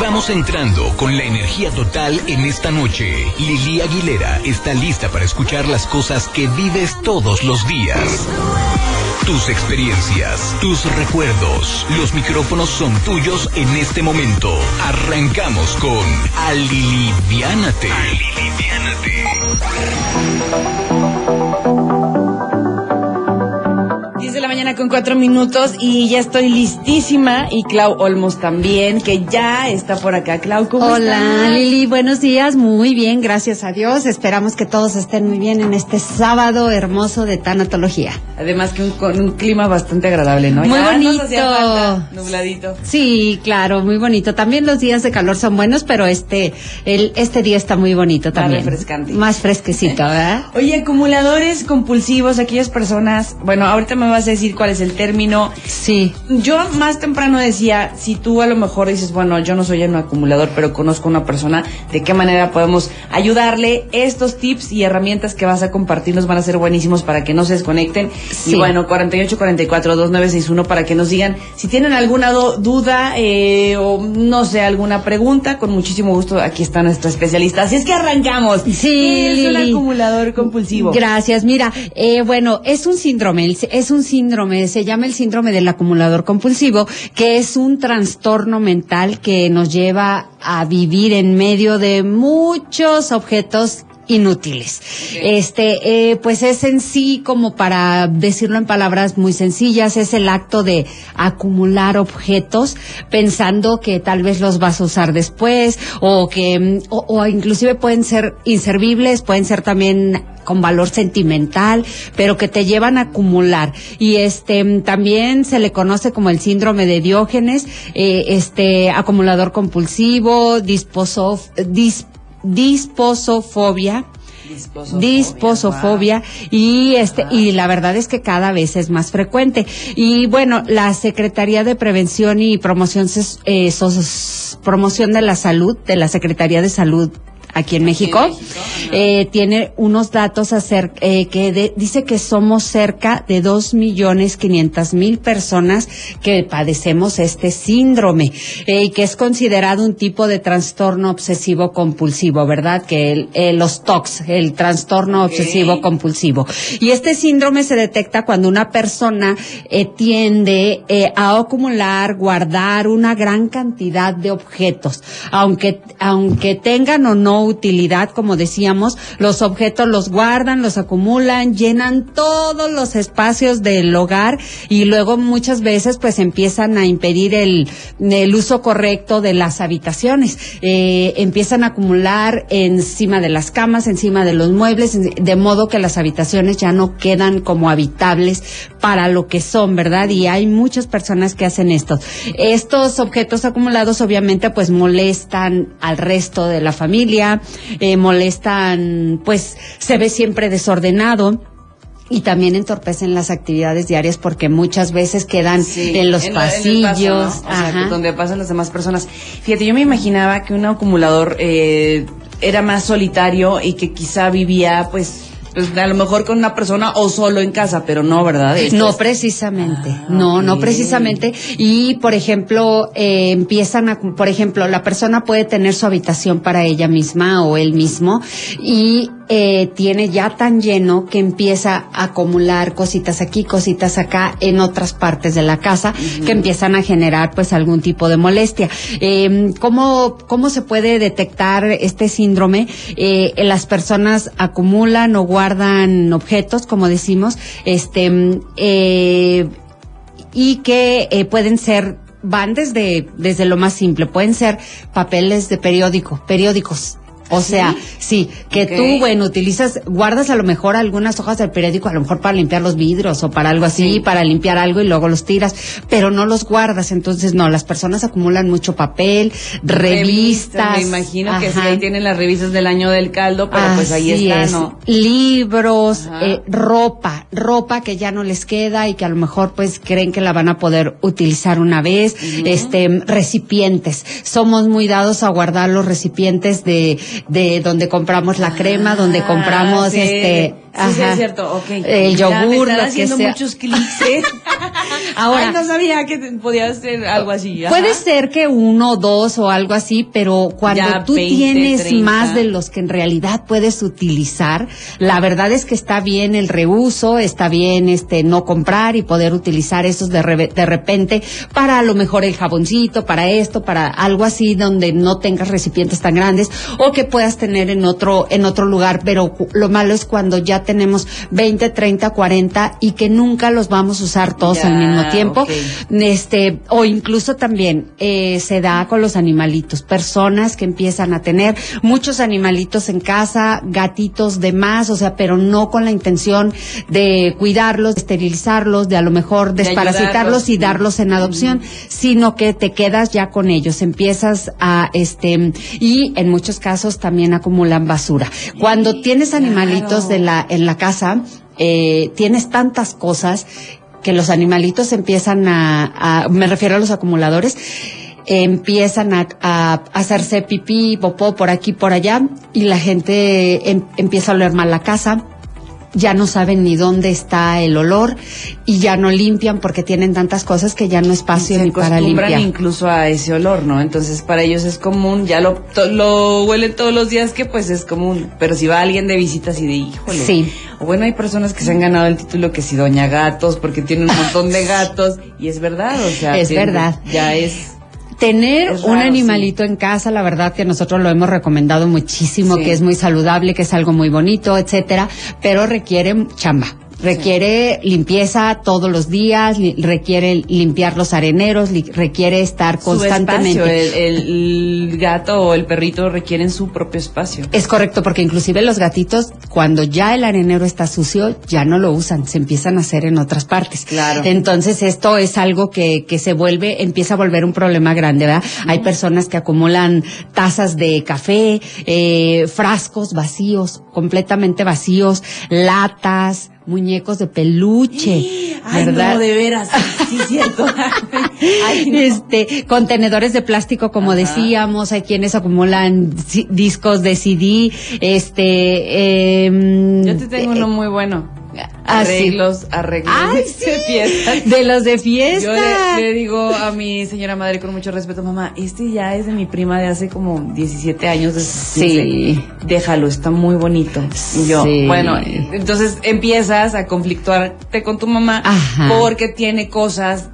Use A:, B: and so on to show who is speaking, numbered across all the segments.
A: Vamos entrando con la energía total en esta noche. Lili Aguilera está lista para escuchar las cosas que vives todos los días. Tus experiencias, tus recuerdos. Los micrófonos son tuyos en este momento. Arrancamos con Aliliviánate.
B: Mañana con cuatro minutos y ya estoy listísima y Clau Olmos también, que ya está por acá. Clau, ¿cómo
C: Hola, Lili, buenos días. Muy bien, gracias a Dios. Esperamos que todos estén muy bien en este sábado hermoso de tanatología.
B: Además que con un clima bastante agradable, ¿no?
C: Muy bonito.
B: nubladito.
C: Sí, claro, muy bonito. También los días de calor son buenos, pero este el este día está muy bonito también.
B: Más refrescante.
C: Más fresquecito, ¿verdad?
B: Oye, acumuladores compulsivos, aquellas personas, bueno, ahorita me vas a decir cuál es el término.
C: Sí.
B: Yo más temprano decía, si tú a lo mejor dices, bueno, yo no soy un acumulador, pero conozco a una persona, ¿de qué manera podemos ayudarle? Estos tips y herramientas que vas a compartir nos van a ser buenísimos para que no se desconecten. Y bueno, 4844-2961 para que nos digan si tienen alguna duda eh, o no sé, alguna pregunta, con muchísimo gusto aquí está nuestra especialista. Así es que arrancamos.
C: Sí,
B: es un acumulador compulsivo.
C: Gracias. Mira, eh, bueno, es un síndrome, es un síndrome se llama el síndrome del acumulador compulsivo, que es un trastorno mental que nos lleva a vivir en medio de muchos objetos inútiles. Este, eh, pues es en sí, como para decirlo en palabras muy sencillas, es el acto de acumular objetos pensando que tal vez los vas a usar después o que, o, o inclusive pueden ser inservibles, pueden ser también con valor sentimental, pero que te llevan a acumular. Y este también se le conoce como el síndrome de Diógenes, eh, este acumulador compulsivo, disposo, disposofobia. Disposofobia, y este y la verdad es que cada vez es más frecuente. Y bueno la Secretaría de Prevención y Promoción eh, promoción de la Salud de la Secretaría de Salud aquí en México, eh, tiene unos datos acerca, eh, que dice que somos cerca de dos millones quinientas mil personas que padecemos este síndrome eh, y que es considerado un tipo de trastorno obsesivo compulsivo, ¿verdad? Que el, los TOCs, el trastorno obsesivo compulsivo. Y este síndrome se detecta cuando una persona tiende a acumular, guardar una gran cantidad de objetos, aunque aunque tengan o no utilidad, como decíamos, los objetos los guardan, los acumulan, llenan todos los espacios del hogar y luego muchas veces pues empiezan a impedir el, el uso correcto de las habitaciones. Eh, empiezan a acumular encima de las camas, encima de los muebles, de modo que las habitaciones ya no quedan como habitables para lo que son, ¿verdad? Y hay muchas personas que hacen esto. Estos objetos acumulados obviamente pues molestan al resto de la familia, eh, molestan, pues se ve siempre desordenado y también entorpecen las actividades diarias porque muchas veces quedan en los pasillos,
B: donde pasan las demás personas. Fíjate, yo me imaginaba que un acumulador eh, era más solitario y que quizá vivía pues pues a lo mejor con una persona o solo en casa, pero no, ¿verdad?
C: no precisamente, ah, no, no precisamente. Y por ejemplo, eh, empiezan a, por ejemplo, la persona puede tener su habitación para ella misma o él mismo y eh, tiene ya tan lleno que empieza a acumular cositas aquí, cositas acá en otras partes de la casa que empiezan a generar pues algún tipo de molestia. Eh, ¿cómo, ¿Cómo se puede detectar este síndrome? Eh, las personas acumulan o guardan objetos, como decimos, este, eh, y que eh, pueden ser van desde, desde lo más simple, pueden ser papeles de periódico, periódicos, o sea, sí, que tú, bueno, utilizas, guardas a lo mejor algunas hojas del periódico, a lo mejor para limpiar los vidrios o para algo así, para limpiar algo y luego los tiras, pero no los guardas. Entonces, no, las personas acumulan mucho papel, revistas.
B: me imagino que sí, ahí tienen las revistas del año del caldo, pero pues ahí están, ¿no?
C: Libros, eh, ropa, ropa que ya no les queda y que a lo mejor pues creen que la van a poder utilizar una vez, este, recipientes. Somos muy dados a guardar los recipientes de de donde compramos la crema, donde ah, compramos este
B: Sí, es cierto, ok.
C: El
B: Mira, me
C: yogur,
B: están
C: lo que
B: haciendo
C: sea.
B: muchos clics, ¿eh?
C: Ahora-
B: Ay, no sabía que te- podía hacer algo así. ajá.
C: Puede ser que uno o dos o algo así, pero cuando
B: Ya
C: tú
B: 20,
C: tienes
B: 30.
C: más de los que en realidad puedes utilizar, la verdad es que está bien el reuso, está bien este no comprar y poder utilizar esos de, reve- de repente para a lo mejor el jaboncito, para esto, para algo así donde no tengas recipientes tan grandes o que puedas tener en otro en otro lugar, pero lo malo es cuando ya tenemos 20, 30, 40 y que nunca los vamos a usar todos
B: Ya,
C: al mismo tiempo. Este, o incluso también eh, se da con los animalitos, personas que empiezan a tener muchos animalitos en casa, gatitos de más, o sea, pero no con la intención de cuidarlos, de esterilizarlos, de a lo mejor
B: De
C: desparasitarlos y darlos en adopción, sino que te quedas ya con ellos, empiezas a este y en muchos casos también acumulan basura. Cuando tienes animalitos de la en la casa, eh, tienes tantas cosas que los animalitos empiezan a, me refiero a los acumuladores, empiezan a, a hacerse pipí, popó por aquí, por allá, y la gente em- empieza a oler mal la casa. Ya no saben ni dónde está el olor y ya no limpian porque tienen tantas cosas que ya no espacio
B: se
C: ni para
B: acostumbran
C: limpiar.
B: incluso a ese olor, ¿no? Entonces para ellos es común, ya lo, to- lo huelen todos los días que pues es común, pero si va alguien de visitas y de híjole.
C: Sí.
B: O bueno, hay personas que se han ganado el título que si doña gatos porque tienen un montón de gatos y es verdad, o sea,
C: Es
B: tienen-
C: verdad.
B: Ya es
C: Tener
B: Es
C: un
B: raro,
C: animalito en casa, la verdad que nosotros lo hemos recomendado muchísimo,
B: Sí.
C: que es muy saludable, que es algo muy bonito, etcétera, pero requiere chamba. Requiere limpieza todos los días, li- requiere limpiar los areneros, li- requiere estar
B: su
C: constantemente.
B: espacio, el, el gato o el perrito requieren su propio espacio.
C: Es correcto, porque inclusive los gatitos, cuando ya el arenero está sucio, ya no lo usan, se empiezan a hacer en otras partes.
B: Claro.
C: Entonces esto es algo que, que se vuelve, empieza a volver un problema grande, ¿verdad? Hay personas que acumulan tazas de café, eh, frascos vacíos, completamente vacíos, latas, muñecos de peluche,
B: Ay,
C: ¿verdad?
B: no, de veras, sí, cierto. Ay, no.
C: Este, contenedores de plástico, como
B: Ajá.
C: decíamos, hay quienes acumulan discos de CD, este, em,
B: Yo te tengo
C: eh,
B: uno muy bueno.
C: Ah.
B: Arreglos, arreglos
C: Ay,
B: de
C: sí.
B: fiestas.
C: de los de fiesta.
B: Yo le, le digo a mi señora madre con mucho respeto, mamá, este ya es de mi prima de hace como 17 años. de-
C: Sí.
B: Déjalo, está muy bonito. Y yo,
C: Sí.
B: bueno, entonces empiezas a conflictuarte con tu mamá
C: Ajá.
B: porque tiene cosas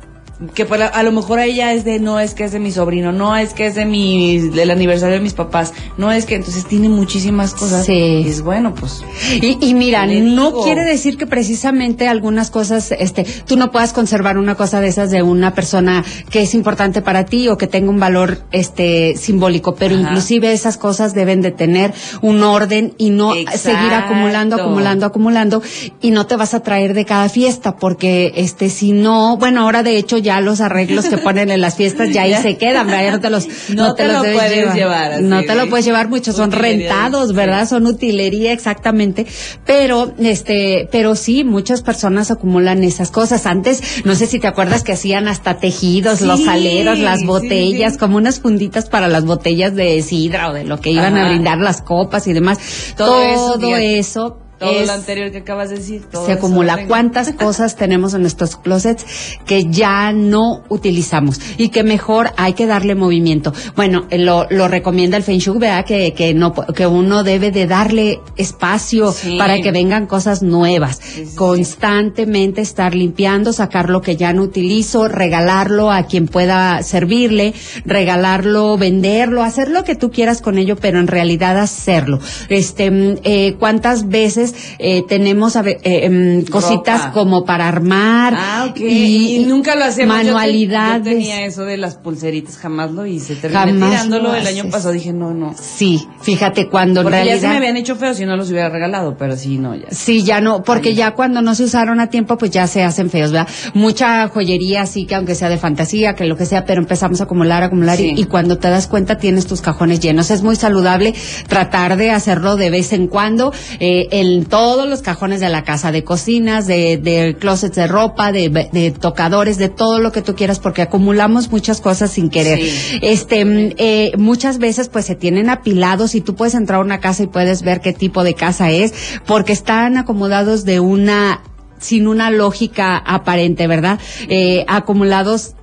B: que para- a lo mejor a ella es de no es que es de mi sobrino, no es que es de mi del aniversario de mis papás, no es que entonces tiene muchísimas cosas.
C: Sí.
B: Y es bueno, pues.
C: Y, y mira, no quiere decir que precisamente algunas cosas, este, tú no puedas conservar una cosa de esas de una persona que es importante para ti o que tenga un valor, este, simbólico, pero
B: Ajá.
C: inclusive esas cosas deben de tener un orden y no
B: Exacto.
C: seguir acumulando, acumulando, acumulando y no te vas a traer de cada fiesta porque, este, si no, bueno, ahora de hecho ya los arreglos que ponen en las fiestas ya ahí se quedan, ¿verdad? Ya no te los,
B: No te
C: los
B: lo puedes llevar así
C: no te lo
B: de
C: puedes llevar mucho, son rentados, ¿verdad? Son utilería exactamente, pero este, pero sí, muchas personas acumulan esas cosas. Antes, no sé si te acuerdas que hacían hasta tejidos,
B: Sí,
C: los aleros, las botellas,
B: sí.
C: como unas funditas para las botellas de sidra o de lo que iban a brindar las copas y demás.
B: Todo
C: Todo,
B: eso, Todo
C: es-
B: lo anterior que acabas de decir. todo
C: se acumula.
B: venga.
C: ¿Cuántas cosas tenemos en nuestros closets que ya no utilizamos y que mejor hay que darle movimiento? Bueno, eh, lo, lo recomienda el Feng Shui, ¿verdad? Que, que, no, que uno debe de darle espacio
B: Sí.
C: para que vengan cosas nuevas.
B: sí, sí.
C: Constantemente estar limpiando, sacar lo que ya no utilizo, regalarlo a quien pueda servirle, regalarlo, venderlo, hacer lo que tú quieras con ello, pero en realidad hacerlo. Este, mm, eh, ¿cuántas veces eh, tenemos a eh, em, cositas
B: Ropa.
C: como para armar?
B: Ah. Y, nunca lo hacemos. Yo te-
C: Manualidades.
B: Yo, tenía eso de las pulseritas, jamás lo hice. Terminé
C: Jamás
B: tirándolo el año pasado. Dije, no, no.
C: Sí, fíjate, cuando en
B: Porque ya se me
C: realidad...
B: habían hecho feos si no los hubiera regalado, pero sí, no, ya.
C: Sí, ya no, porque
B: Ay.
C: ya cuando no se usaron a tiempo, pues ya se hacen feos, ¿verdad? Mucha joyería, sí, que aunque sea de fantasía, que lo que sea, pero empezamos a acumular, acumular,
B: Sí.
C: y, y cuando te das cuenta tienes tus cajones llenos. Es muy saludable tratar de hacerlo de vez en cuando. Eh, el en todos los cajones de la casa, de cocinas, de, de closets de ropa, de, de tocadores, de todo lo que tú quieras, porque acumulamos muchas cosas sin querer. Este, mm, eh, muchas veces pues se tienen apilados y tú puedes entrar a una casa y puedes ver qué tipo de casa es, porque están acomodados de una sin una lógica aparente, ¿verdad? Eh, acumulados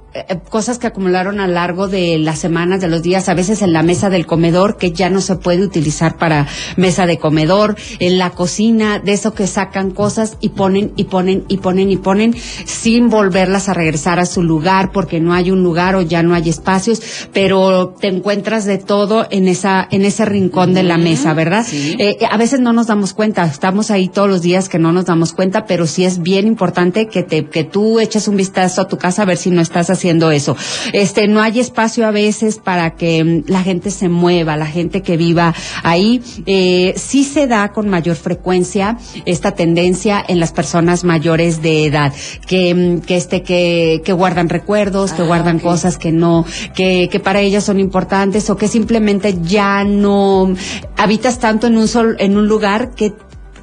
C: cosas que acumularon a lo largo de las semanas, de los días, a veces en la mesa del comedor, que ya no se puede utilizar para mesa de comedor, en la cocina, de eso que sacan cosas y ponen y ponen y ponen y ponen sin volverlas a regresar a su lugar porque no hay un lugar o ya no hay espacios, pero te encuentras de todo en esa, en ese rincón de la mesa, ¿verdad? Eh, a veces no nos damos cuenta, estamos ahí todos los días que no nos damos cuenta, pero sí es bien importante que te, que tú eches un vistazo a tu casa a ver si no estás haciendo eso. Este, no hay espacio a veces para que mm, la gente se mueva, la gente que viva ahí. Eh, sí se da con mayor frecuencia esta tendencia en las personas mayores de edad, que, mm, que este, que, que guardan recuerdos, que
B: Ah,
C: guardan cosas que no, que, que para ellas son importantes o que simplemente ya no habitas tanto en un sol, en un lugar que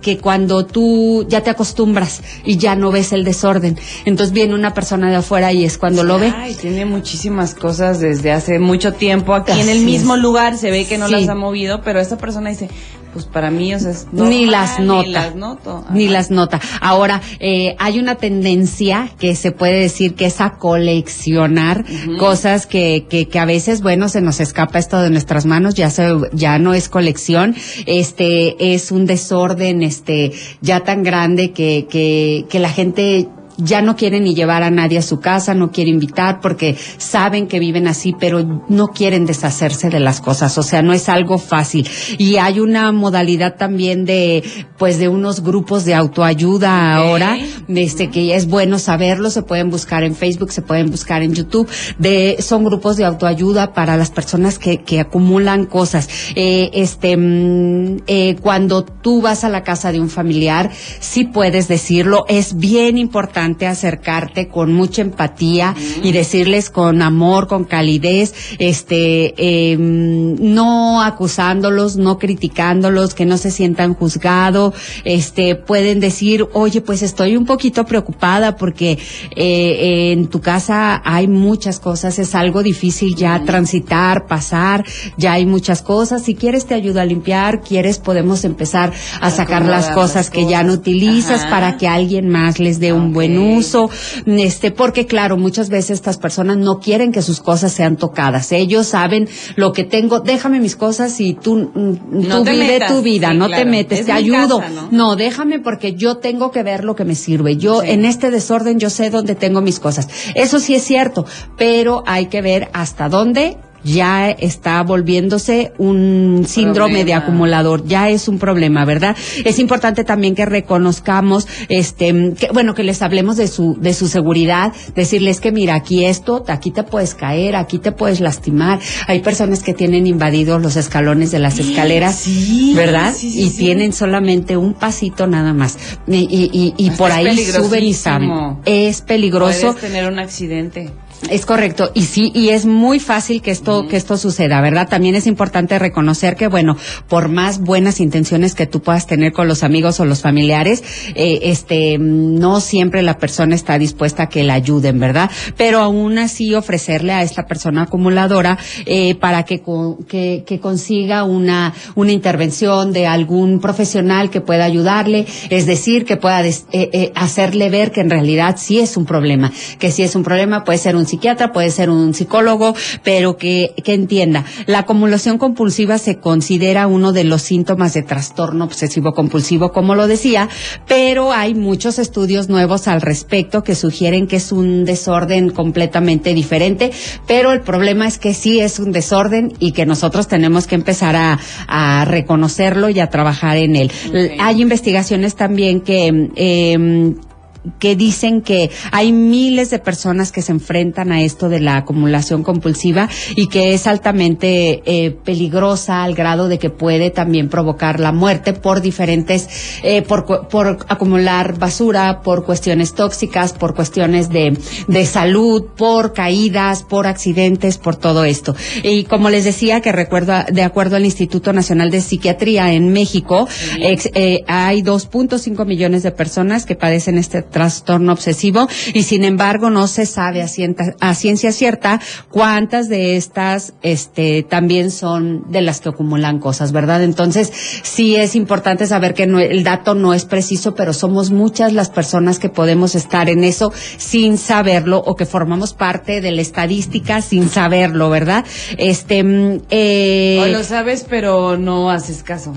C: que cuando tú ya te acostumbras y ya no ves el desorden, entonces viene una persona de afuera y es cuando lo ve.
B: Ay, tiene muchísimas cosas desde hace mucho tiempo aquí en el
C: Así
B: mismo
C: es.
B: lugar. Se ve que no
C: Sí.
B: las ha movido, pero esta persona dice, pues para mí, o sea, es
C: ni las nota.
B: Ni las noto.
C: Ni las nota. Ahora, eh, hay una tendencia que se puede decir que es a coleccionar cosas que, que, que a veces, bueno, se nos escapa esto de nuestras manos, ya se, ya no es colección, este, es un desorden, este, ya tan grande que, que, que la gente ya no quiere ni llevar a nadie a su casa, no quiere invitar porque saben que viven así, pero no quieren deshacerse de las cosas, o sea, no es algo fácil. Y hay una modalidad también de, pues, de unos grupos de autoayuda ahora, este, que es bueno saberlo, se pueden buscar en Facebook, se pueden buscar en YouTube, de, son grupos de autoayuda para las personas que, que acumulan cosas. Eh, este, mm, eh, cuando tú vas a la casa de un familiar, sí puedes decirlo, es bien importante acercarte con mucha empatía y decirles con amor, con calidez, este, eh, no acusándolos, no criticándolos, que no se sientan juzgados, este, pueden decir, oye, pues estoy un poquito preocupada porque eh, en tu casa hay muchas cosas, es algo difícil ya transitar, pasar, ya hay muchas cosas, si quieres te ayudo a limpiar, quieres podemos empezar a sacar las cosas
B: las
C: que ya no utilizas
B: Ajá.
C: para que alguien más les dé un
B: Ok.
C: Uso, este, porque claro, muchas veces estas personas no quieren que sus cosas sean tocadas. Ellos saben lo que tengo, déjame mis cosas y tú, mm,
B: No
C: tú vive
B: metas,
C: tu vida,
B: sí,
C: no
B: claro.
C: te metes,
B: Es
C: te ayudo.
B: casa, ¿no?
C: déjame porque yo tengo que ver lo que me sirve. Yo
B: Sí.
C: en este desorden yo sé dónde tengo mis cosas. Eso sí es cierto, pero hay que ver hasta dónde ya está volviéndose un síndrome de acumulador, ya es un problema, ¿verdad? Es importante también que reconozcamos, este, que, bueno, que les hablemos de su, de su seguridad, decirles que mira, aquí esto, aquí te puedes caer, aquí te puedes lastimar. Hay personas que tienen invadidos los escalones de las escaleras,
B: Sí,
C: ¿verdad?
B: sí, sí,
C: y tienen solamente un pasito nada más. Y, y, y, por ahí suben y saben. Es peligroso.
B: Puedes tener un accidente.
C: Es correcto, y sí, y es muy fácil que esto, que esto suceda, ¿verdad? También es importante reconocer que, bueno, por más buenas intenciones que tú puedas tener con los amigos o los familiares, eh, este, no siempre la persona está dispuesta a que la ayuden, ¿verdad? Pero aún así ofrecerle a esta persona acumuladora, eh, para que, que, que consiga una, una intervención de algún profesional que pueda ayudarle, es decir, que pueda des- eh, eh, hacerle ver que en realidad sí es un problema, que sí es un problema, puede ser un psiquiatra, puede ser un psicólogo, pero que, que entienda, la acumulación compulsiva se considera uno de los síntomas de trastorno obsesivo compulsivo, como lo decía, pero hay muchos estudios nuevos al respecto que sugieren que es un desorden completamente diferente, pero el problema es que sí es un desorden y que nosotros tenemos que empezar a, a reconocerlo y a trabajar en él. Hay investigaciones también que, eh, que dicen que hay miles de personas que se enfrentan a esto de la acumulación compulsiva y que es altamente eh, peligrosa al grado de que puede también provocar la muerte por diferentes, eh, por, por acumular basura, por cuestiones tóxicas, por cuestiones de, de salud, por caídas, por accidentes, por todo esto. Y como les decía, que recuerdo, de acuerdo al Instituto Nacional de Psiquiatría en México, eh, hay 2.5 millones de personas que padecen este trastorno obsesivo y sin embargo no se sabe a, ciencia cierta cuántas de estas este, también son de las que acumulan cosas, ¿verdad? Entonces sí es importante saber que no, el dato no es preciso, pero somos muchas las personas que podemos estar en eso sin saberlo o que formamos parte de la estadística sin saberlo, ¿verdad? Este, mm,
B: eh, o lo sabes pero no haces caso.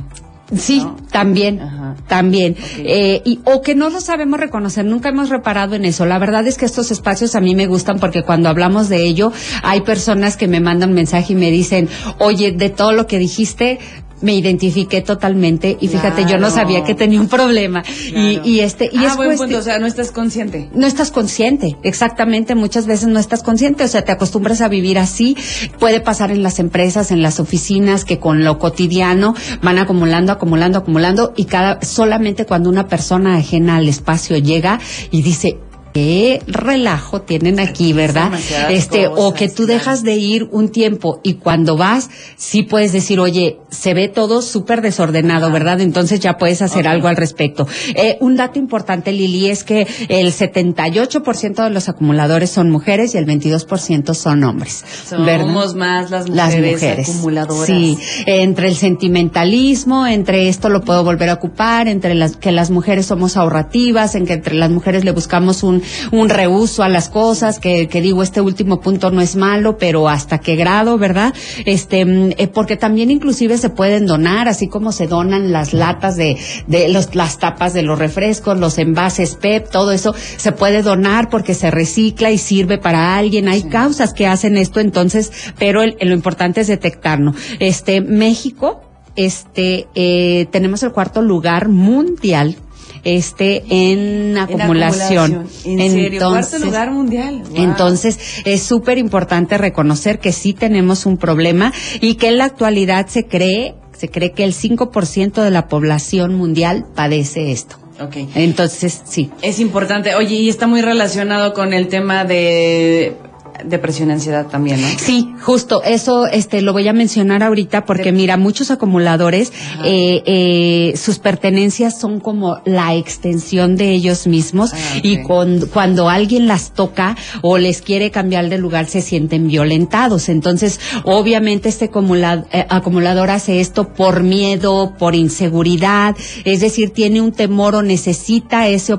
C: Sí, también, también. Eh, y, o que no lo sabemos reconocer, nunca hemos reparado en eso. La verdad es que estos espacios a mí me gustan porque cuando hablamos de ello, hay personas que me mandan mensaje y me dicen, oye, de todo lo que dijiste, me identifiqué totalmente y fíjate, yo no sabía que tenía un problema. Y, y este, y
B: ah, es buen punto, o sea, no estás consciente.
C: No estás consciente, exactamente, muchas veces no estás consciente, o sea, te acostumbras a vivir así. Puede pasar en las empresas, en las oficinas, que con lo cotidiano van acumulando, acumulando, acumulando, y cada, solamente cuando una persona ajena al espacio llega y dice, qué relajo tienen aquí, ¿verdad? Este, o que tú dejas de ir un tiempo y cuando vas, sí puedes decir, oye, se ve todo súper desordenado, ¿verdad? Entonces ya puedes hacer algo al respecto. Eh, un dato importante, Lili, es que el 78% de los acumuladores son mujeres y el 22% son hombres.
B: Somos más las mujeres, acumuladoras.
C: Sí, entre el sentimentalismo, entre esto lo puedo volver a ocupar, entre las que las mujeres somos ahorrativas, en que entre las mujeres le buscamos un un, reuso a las cosas, que, que, digo, este último punto no es malo, pero hasta qué grado, ¿verdad? Este, mm, eh, porque también inclusive se pueden donar, así como se donan las latas de, de los, las tapas de los refrescos, los envases PEP, todo eso se puede donar porque se recicla y sirve para alguien. Hay causas que hacen esto, entonces, pero lo importante es detectarlo. Este, México, este, eh, tenemos el cuarto lugar mundial este en acumulación.
B: En, entonces, cuarto lugar mundial.
C: Entonces es súper importante reconocer que sí tenemos un problema y que en la actualidad se cree se cree que el 5% de la población mundial padece esto.
B: Okay.
C: Entonces, sí.
B: Es importante. Oye, y está muy relacionado con el tema de depresión y ansiedad también, ¿no?
C: Sí, justo, eso este lo voy a mencionar ahorita porque mira, muchos acumuladores eh, eh, sus pertenencias son como la extensión de ellos mismos ah, y con, cuando alguien las toca o les quiere cambiar de lugar se sienten violentados. Entonces, obviamente este acumulador, eh, acumulador hace esto por miedo, por inseguridad, es decir, tiene un temor o necesita ese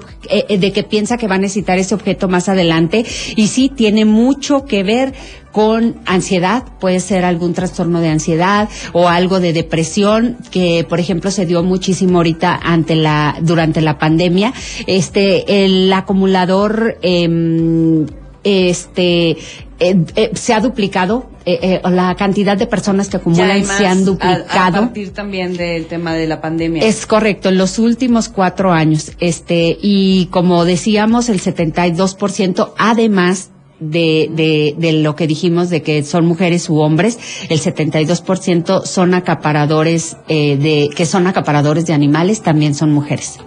C: de que piensa que va a necesitar ese objeto más adelante y sí tiene mucho que ver con ansiedad, puede ser algún trastorno de ansiedad o algo de depresión que, por ejemplo, se dio muchísimo ahorita ante la durante la pandemia. Este el acumulador eh, este eh, eh, se ha duplicado eh, la cantidad de personas que acumulan se han duplicado.
B: A, partir también del tema de la pandemia.
C: Es correcto, en los últimos cuatro años, este y como decíamos, el 72% además de, de, de lo que dijimos de que son mujeres u hombres, el 72% son acaparadores eh, de que son acaparadores de animales, también son mujeres.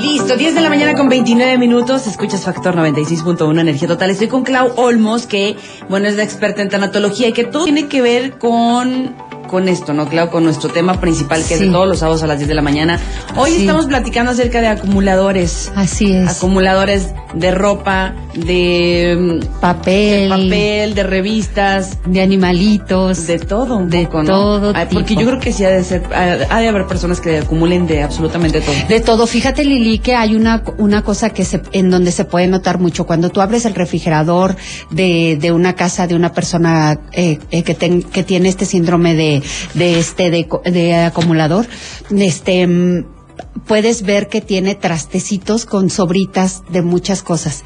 B: Listo, 10 de la mañana con 29 minutos, escuchas Factor 96.1 Energía Total. Estoy con Clau Olmos, que, bueno, es la experta en tanatología y que todo tiene que ver con con esto, ¿no? Claro, con nuestro tema principal que es de todos los sábados a las 10 de la mañana. Hoy estamos platicando acerca de acumuladores.
C: Así es.
B: Acumuladores de ropa, de
C: mm, papel,
B: de, papel, de revistas,
C: de animalitos,
B: de todo un
C: de
B: poco,
C: todo
B: Porque yo creo que sí ha de ser, ha de haber personas que acumulen de absolutamente todo.
C: De todo. Fíjate Lili que hay una una cosa que se en donde se puede notar mucho cuando tú abres el refrigerador de, de una casa de una persona eh, eh que, que tiene este síndrome de de, este de, de acumulador, este mm, puedes ver que tiene trastecitos con sobritas de muchas cosas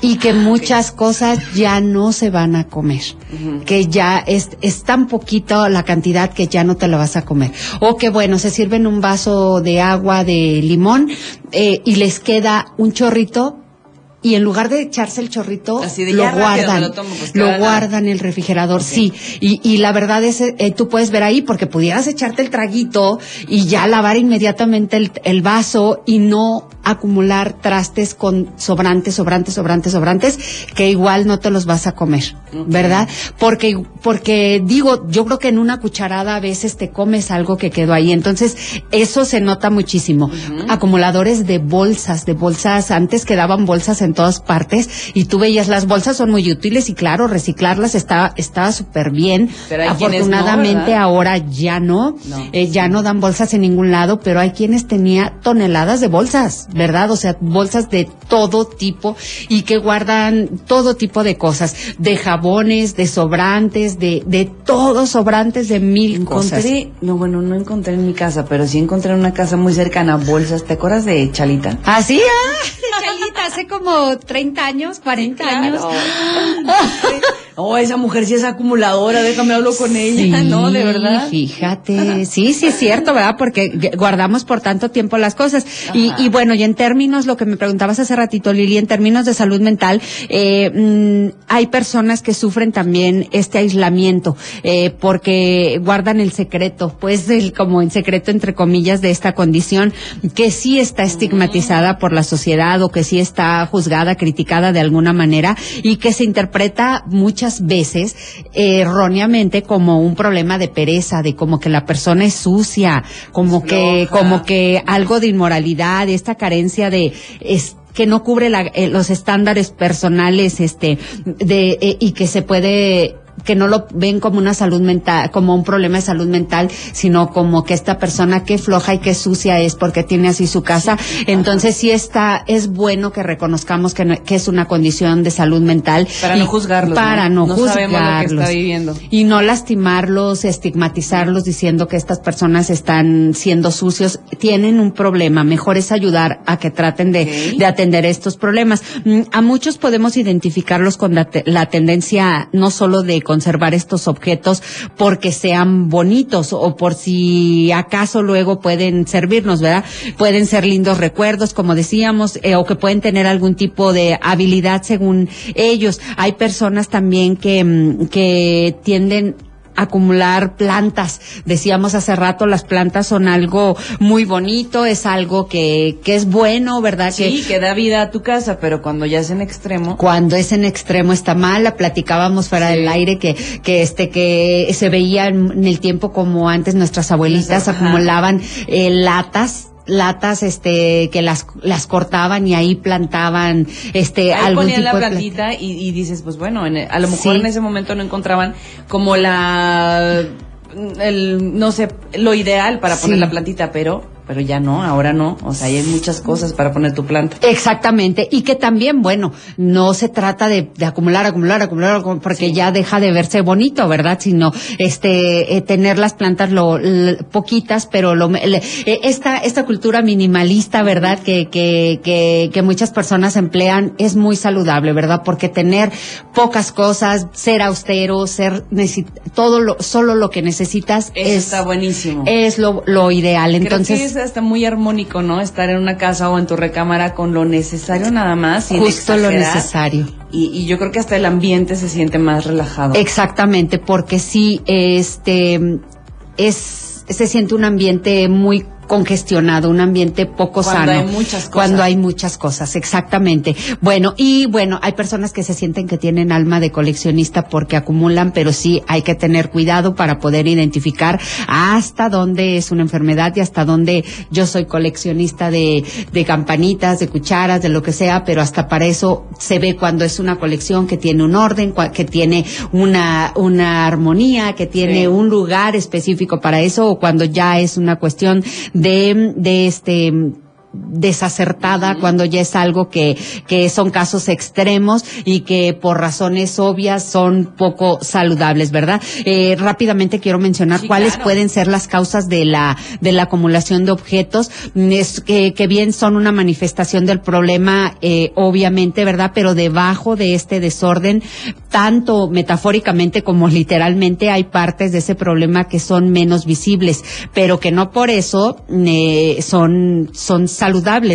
C: y que muchas cosas ya no se van a comer, que ya es, es tan poquito la cantidad que ya no te la vas a comer. O que bueno, se sirven un vaso de agua de limón eh, y les queda un chorrito y en lugar de echarse el chorrito,
B: de,
C: lo
B: "Ya, rápido,
C: guardan,
B: me lo tomo", pues,
C: lo guardan en el refrigerador, sí. Y, y la verdad es, eh, tú puedes ver ahí, porque pudieras echarte el traguito y ya lavar inmediatamente el, el vaso y no acumular trastes con sobrantes, sobrantes, sobrantes, sobrantes, que igual no te los vas a comer, ¿verdad? Porque, porque digo, yo creo que en una cucharada a veces te comes algo que quedó ahí, entonces eso se nota muchísimo. Acumuladores de bolsas, de bolsas, antes quedaban bolsas en todas partes y tú veías las bolsas son muy útiles y claro, reciclarlas está, estaba súper bien.
B: Pero no,
C: Afortunadamente ahora ya no,
B: No.
C: eh, ya no dan bolsas en ningún lado, pero hay quienes tenía toneladas de bolsas, ¿verdad? O sea, bolsas de todo tipo y que guardan todo tipo de cosas, de jabones, de sobrantes, de, de todos sobrantes de mil cosas.
B: Encontré, no, bueno, no encontré en mi casa, pero sí encontré en una casa muy cercana bolsas. ¿Te acuerdas de Chalita?
C: Así, ah, Hace como 30 años, 40 años.
B: Oh, esa mujer sí es acumuladora, déjame hablo con ella, ¿no? De verdad.
C: Fíjate, sí, sí es cierto, ¿verdad? Porque gu- guardamos por tanto tiempo las cosas. Y, y bueno, y en términos, lo que me preguntabas hace ratito, Lili, en términos de salud mental, eh, mm, hay personas que sufren también este aislamiento, eh, porque guardan el secreto, pues el, como en secreto entre comillas de esta condición, que sí está estigmatizada por la sociedad o que sí está juzgada, criticada de alguna manera y que se interpreta muchas veces eh, erróneamente como un problema de pereza, de como que la persona es sucia, como que,
B: Floja.
C: como que algo de inmoralidad, esta carencia de es, que no cubre la- eh, los estándares personales, este, de eh, y que se puede que no lo ven como una salud mental, como un problema de salud mental, sino como que esta persona que floja y que sucia es porque tiene así su casa. Entonces sí está, es bueno que reconozcamos que, no- que es una condición de salud mental.
B: Para no juzgarlos,
C: Para no,
B: ¿no? No sabemos lo que está
C: juzgarlos.
B: viviendo.
C: Y no lastimarlos, estigmatizarlos diciendo que estas personas están siendo sucios. Tienen un problema. Mejor es ayudar a que traten de, de atender estos problemas. Mm, A muchos podemos identificarlos con la, te- la tendencia no solo de conservar estos objetos porque sean bonitos o por si acaso luego pueden servirnos, ¿verdad? Pueden ser lindos recuerdos, como decíamos, eh, o que pueden tener algún tipo de habilidad según ellos. Hay personas también que, mm, que tienden acumular plantas. Decíamos hace rato, las plantas son algo muy bonito, es algo que, que es bueno, ¿verdad?
B: Sí, que da vida a tu casa, pero cuando ya es en extremo.
C: cuando es en extremo está mal, la platicábamos fuera
B: Sí.
C: del aire que, que este, que se veía en, en el tiempo como antes nuestras abuelitas
B: Ajá.
C: acumulaban eh, latas latas este que las las cortaban y ahí plantaban este
B: Ahí
C: algún
B: ponían la
C: tipo de pla-
B: plantita y, y dices, pues bueno, en el- a lo mejor
C: Sí.
B: en ese momento no encontraban como la, el, no sé, lo ideal para poner
C: Sí.
B: la plantita, pero, pero ya no, ahora no. O sea, hay muchas cosas para poner tu planta.
C: Exactamente, y que también, bueno, no se trata de, de acumular, acumular, acumular, porque ya deja de verse bonito, ¿verdad? Sino, este, eh, tener las plantas lo, l- poquitas, pero lo, le- eh, esta, esta cultura minimalista, ¿verdad? Que, que, que, que muchas personas emplean es muy saludable, ¿verdad? Porque tener pocas cosas, ser austero, ser, todo lo, solo lo que necesitas
B: Eso
C: es,
B: está buenísimo.
C: es lo, lo ideal. Entonces,
B: es hasta muy armónico, ¿no? Estar en una casa o en tu recámara con lo necesario nada más. sin
C: justo lo necesario.
B: Y, y yo creo que hasta el ambiente se siente más relajado.
C: Exactamente, porque sí, este, es, se siente un ambiente muy congestionado, un ambiente poco
B: Cuando
C: sano.
B: hay muchas cosas.
C: Cuando hay muchas cosas, exactamente. Bueno, y bueno, hay personas que se sienten que tienen alma de coleccionista porque acumulan, pero sí hay que tener cuidado para poder identificar hasta dónde es una enfermedad y hasta dónde yo soy coleccionista de, de campanitas, de cucharas, de lo que sea, pero hasta para eso se ve cuando es una colección que tiene un orden, que tiene una, una armonía, que tiene
B: Sí.
C: un lugar específico para eso, o cuando ya es una cuestión de, de este, desacertada, cuando ya es algo que, que son casos extremos y que por razones obvias son poco saludables, ¿verdad? Eh, rápidamente quiero mencionar cuáles pueden ser las causas de la, de la acumulación de objetos, es que, que bien son una manifestación del problema, eh, obviamente, ¿verdad? Pero debajo de este desorden, tanto metafóricamente como literalmente, hay partes de ese problema que son menos visibles, pero que no por eso eh, son, son saludables,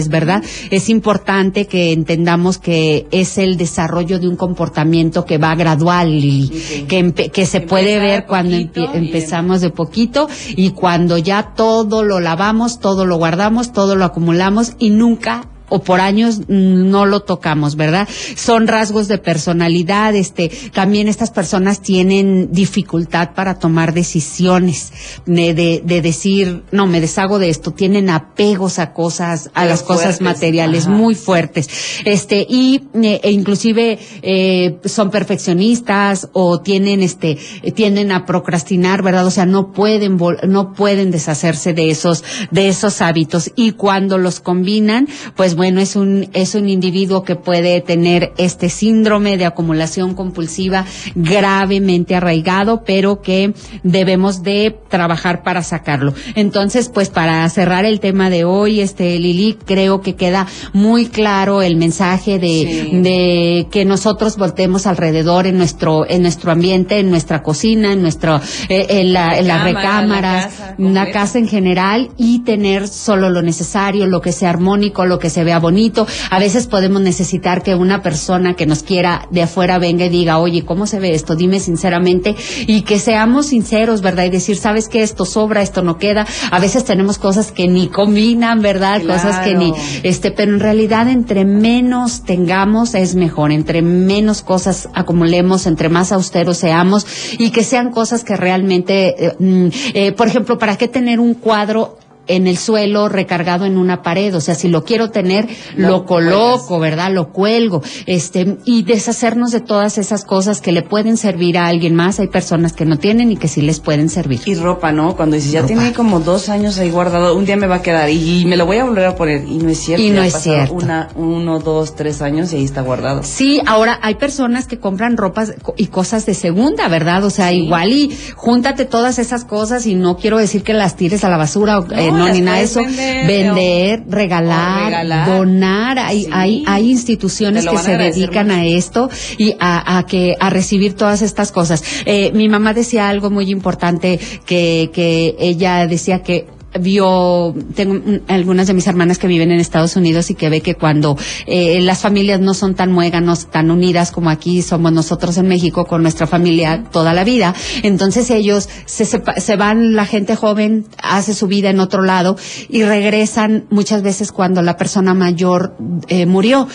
C: ¿verdad? Es importante que entendamos que es el desarrollo de un comportamiento que va gradual, Lili, que, que se puede ver cuando empezamos de poquito y cuando ya todo lo lavamos, todo lo guardamos, todo lo acumulamos y nunca o por años no lo tocamos, ¿verdad? Son rasgos de personalidad, este, también estas personas tienen dificultad para tomar decisiones, de, de, decir, no, me deshago de esto, tienen apegos a cosas, a las cosas materiales muy fuertes, este, y eh, e inclusive eh, son perfeccionistas o tienen, este, tienden a procrastinar, ¿verdad? O sea, no pueden, no pueden deshacerse de esos, de esos hábitos y cuando los combinan, pues bueno, es un, es un individuo que puede tener este síndrome de acumulación compulsiva gravemente arraigado, pero que debemos de trabajar para sacarlo. Entonces, pues para cerrar el tema de hoy, este Lili, creo que queda muy claro el mensaje de, de que nosotros voltemos alrededor en nuestro, en nuestro ambiente, en nuestra cocina, en nuestro, eh, en la, en la recámara, en la casa en general y tener solo lo necesario, lo que sea armónico, lo que se vea bonito. A veces podemos necesitar que una persona que nos quiera de afuera venga y diga, oye, ¿cómo se ve esto? Dime sinceramente y que seamos sinceros, ¿verdad? Y decir, ¿sabes qué? Esto sobra, esto no queda. A veces tenemos cosas que ni combinan, ¿verdad? Cosas que ni, este, pero en realidad entre menos tengamos es mejor, entre menos cosas acumulemos, entre más austeros seamos y que sean cosas que realmente, eh, mm, eh, por ejemplo, ¿para qué tener un cuadro en el suelo recargado en una pared, o sea, si lo quiero tener, lo, coloco, ¿verdad? Lo cuelgo, este, y deshacernos de todas esas cosas que le pueden servir a alguien más. Hay personas que no tienen y que sí les pueden servir.
B: Y ropa, ¿no? Cuando dices, ya tiene como dos años ahí guardado, un día me va a quedar y, me lo voy a volver a poner, y no es cierto.
C: Y no es cierto.
B: Una, uno, dos, tres años y ahí está guardado.
C: Sí, ahora hay personas que compran ropas y cosas de segunda, ¿verdad? O sea, igual y júntate todas esas cosas y no quiero decir que las tires a la basura o, eh, no, ni nada de eso. Vender, regalar, donar. Hay, hay, hay instituciones que se dedican a esto y a, a, que, a recibir todas estas cosas. Eh, mi mamá decía algo muy importante que, que ella decía que vio, tengo algunas de mis hermanas que viven en Estados Unidos y que ve que cuando eh, las familias no son tan muéganos, tan unidas como aquí somos nosotros en México con nuestra familia toda la vida, entonces ellos se, se, van, la gente joven hace su vida en otro lado y regresan muchas veces cuando la persona mayor eh, murió.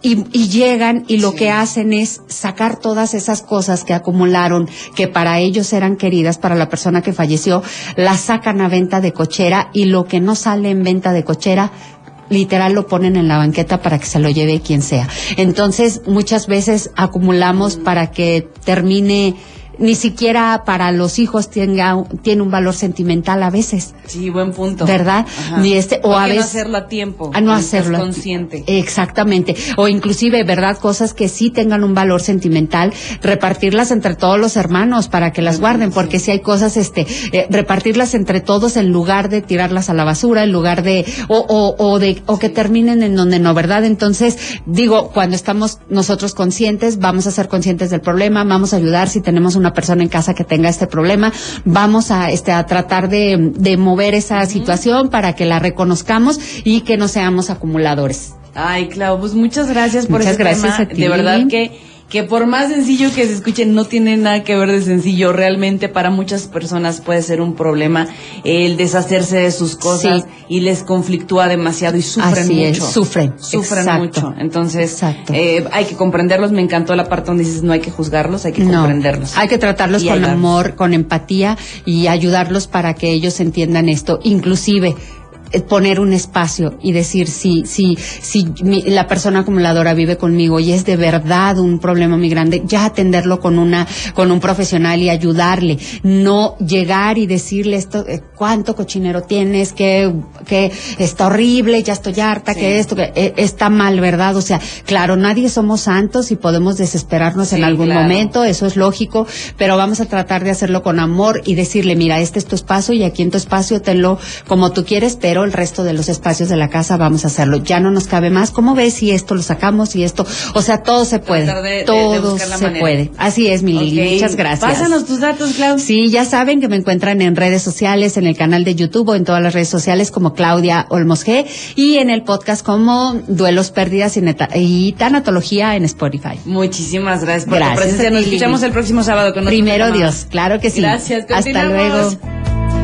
C: Y, y, llegan y lo que hacen es sacar todas esas cosas que acumularon, que para ellos eran queridas, para la persona que falleció, las sacan a venta de cochera y lo que no sale en venta de cochera literal lo ponen en la banqueta para que se lo lleve quien sea. Entonces, muchas veces acumulamos para que termine ni siquiera para los hijos tenga, tiene un valor sentimental a veces.
B: Sí, buen punto.
C: ¿Verdad? Ni este, o a veces.
B: no hacerlo a tiempo.
C: A no hacerlo.
B: consciente.
C: Exactamente. O inclusive, ¿verdad? Cosas que sí tengan un valor sentimental, repartirlas entre todos los hermanos para que las guarden, porque si hay cosas, este, eh, repartirlas entre todos en lugar de tirarlas a la basura, en lugar de, o, o, o de, o que terminen en donde no, ¿verdad? Entonces, digo, cuando estamos nosotros conscientes, vamos a ser conscientes del problema, vamos a ayudar si tenemos una persona en casa que tenga este problema. Vamos a, este, a tratar de, de mover esa situación para que la reconozcamos y que no seamos acumuladores.
B: Ay, Clau, pues muchas gracias por
C: muchas gracias A ti.
B: De verdad que que por más sencillo que se escuche, no tiene nada que ver de sencillo. Realmente para muchas personas puede ser un problema el deshacerse de sus cosas y les conflictúa demasiado y sufren mucho.
C: sufren.
B: Sufren mucho. Entonces, eh, hay que comprenderlos. Me encantó la parte donde dices no hay que juzgarlos, hay que comprenderlos.
C: Hay que tratarlos con amor, con empatía y ayudarlos para que ellos entiendan esto. Inclusive, poner un espacio y decir si si si la persona acumuladora vive conmigo y es de verdad un problema muy grande ya atenderlo con una con un profesional y ayudarle. No llegar y decirle esto eh, cuánto cochinero tienes que que está horrible ya estoy harta que esto que eh, está mal verdad o sea claro nadie somos santos y podemos desesperarnos en algún momento eso es lógico pero vamos a tratar de hacerlo con amor y decirle mira este es tu espacio y aquí en tu espacio tenlo como tú quieres pero el resto de los espacios de la casa vamos a hacerlo. Ya no nos cabe más. ¿Cómo ves si esto lo sacamos y esto? O sea, todo se puede. todo se puede. Así es, mi Lili. Muchas gracias.
B: Pásanos tus datos, Claudia.
C: Sí, ya saben que me encuentran en redes sociales, en el canal de YouTube o en todas las redes sociales como Claudia Olmos G y en el podcast como Duelos, Pérdidas y, y Tanatología en Spotify.
B: Muchísimas gracias por gracias, tu presencia. Nos escuchamos el próximo sábado con
C: Primero Dios, claro que sí.
B: Gracias.
C: Hasta luego.